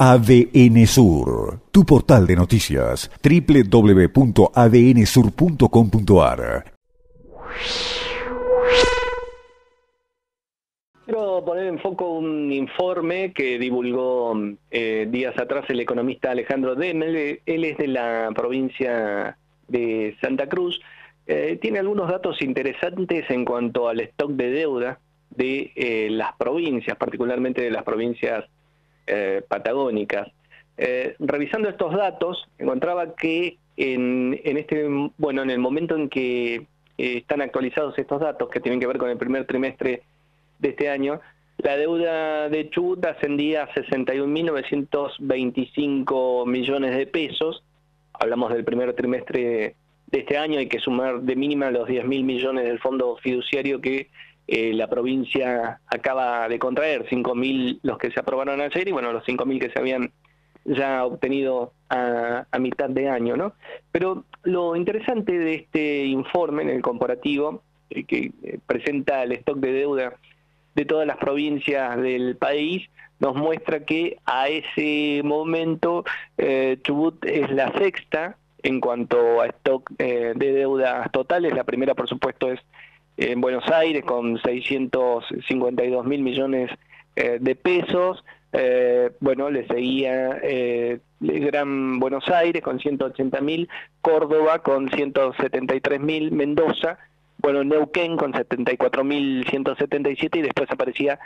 ADN Sur, tu portal de noticias, www.adnsur.com.ar. Quiero poner en foco un informe que divulgó eh, días atrás el economista Alejandro Demel. Él es de la provincia de Santa Cruz. Eh, tiene algunos datos interesantes en cuanto al stock de deuda de eh, las provincias, particularmente de las provincias eh, patagónicas. Eh, revisando estos datos, encontraba que en, este, bueno, en el momento en que eh, están actualizados estos datos, que tienen que ver con el primer trimestre de este año, la deuda de Chubut ascendía a 61.925 millones de pesos. Hablamos del primer trimestre de este año, hay que sumar de mínima los 10.000 millones del fondo fiduciario que eh, la provincia acaba de contraer 5.000 los que se aprobaron ayer y bueno, los 5.000 que se habían ya obtenido a, mitad de año, ¿no? Pero lo interesante de este informe en el comparativo, eh, que eh, presenta el stock de deuda de todas las provincias del país, nos muestra que a ese momento Chubut es la sexta en cuanto a stock de deudas totales, la primera por supuesto es en Buenos Aires con 652 mil millones eh, de pesos. Eh, bueno, le seguía eh, Gran Buenos Aires con 180 mil, Córdoba con 173 mil, Mendoza, bueno, Neuquén con 74 mil 177 y después aparecía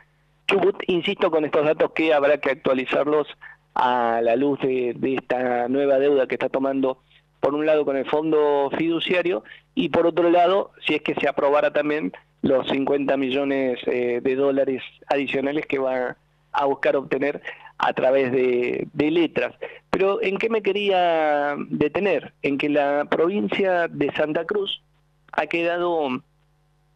Chubut. Insisto con estos datos que habrá que actualizarlos a la luz de esta nueva deuda que está tomando por un lado con el fondo fiduciario y por otro lado, si es que se aprobara también los 50 millones eh, de dólares adicionales que va a buscar obtener a través de, letras. Pero ¿en qué me quería detener? En que la provincia de Santa Cruz ha quedado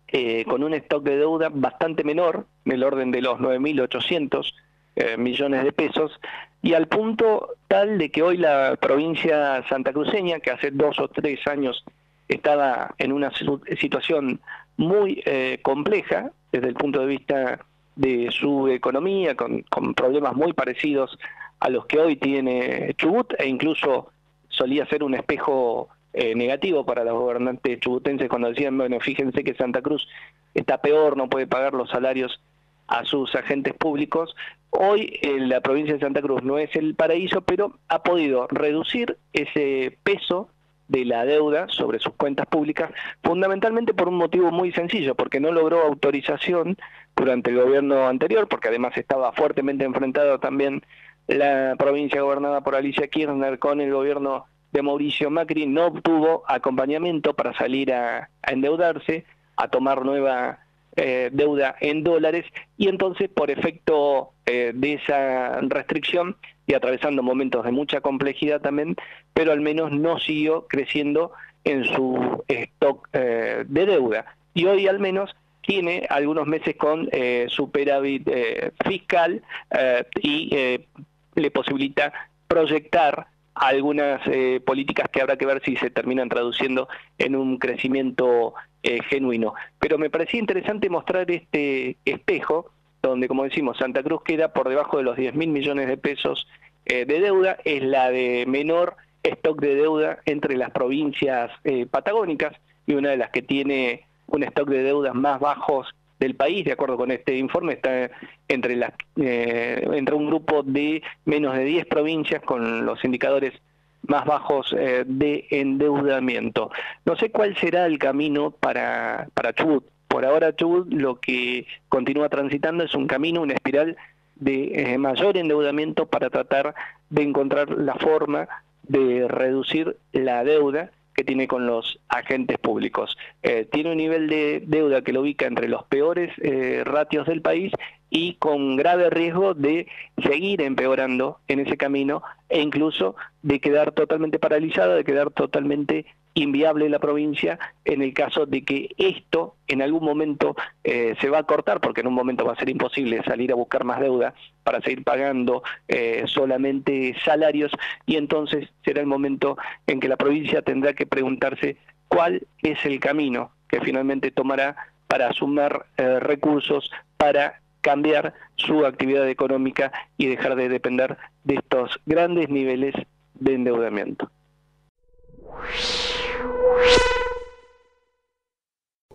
eh, con un stock de deuda bastante menor, en el orden de los 9.800 eh, millones de pesos, y al punto tal de que hoy la provincia santacruceña, que hace dos o tres años estaba en una situación muy eh, compleja desde el punto de vista de su economía, con, problemas muy parecidos a los que hoy tiene Chubut, e incluso solía ser un espejo eh, negativo para los gobernantes chubutenses cuando decían, bueno, fíjense que Santa Cruz está peor, no puede pagar los salarios a sus agentes públicos. Hoy en la provincia de Santa Cruz no es el paraíso, pero ha podido reducir ese peso de la deuda sobre sus cuentas públicas, fundamentalmente por un motivo muy sencillo, porque no logró autorización durante el gobierno anterior, porque además estaba fuertemente enfrentado también la provincia gobernada por Alicia Kirchner con el gobierno de Mauricio Macri, no obtuvo acompañamiento para salir a endeudarse, a tomar nueva eh, deuda en dólares y entonces por efecto eh, de esa restricción y atravesando momentos de mucha complejidad también, pero al menos no siguió creciendo en su stock eh, de deuda. Y hoy al menos tiene algunos meses con superávit fiscal y le posibilita proyectar algunas políticas que habrá que ver si se terminan traduciendo en un crecimiento eh, genuino. Pero me parecía interesante mostrar este espejo, donde, como decimos, Santa Cruz queda por debajo de los 10 mil millones de pesos eh, de deuda, es la de menor stock de deuda entre las provincias eh, patagónicas y una de las que tiene un stock de deudas más bajos del país, de acuerdo con este informe, está entre, las, entre un grupo de menos de 10 provincias con los indicadores más bajos eh, de endeudamiento. No sé cuál será el camino para, para Chubut. Por ahora Chubut lo que continúa transitando es un camino, una espiral de eh, mayor endeudamiento para tratar de encontrar la forma de reducir la deuda que tiene con los agentes públicos. Eh, tiene un nivel de deuda que lo ubica entre los peores ratios del país y con grave riesgo de seguir empeorando en ese camino e incluso de quedar totalmente paralizada, de quedar totalmente inviable la provincia en el caso de que esto en algún momento eh, se va a cortar, porque en un momento va a ser imposible salir a buscar más deuda para seguir pagando eh, solamente salarios y entonces será el momento en que la provincia tendrá que preguntarse cuál es el camino que finalmente tomará para sumar eh, recursos para cambiar su actividad económica y dejar de depender de estos grandes niveles de endeudamiento.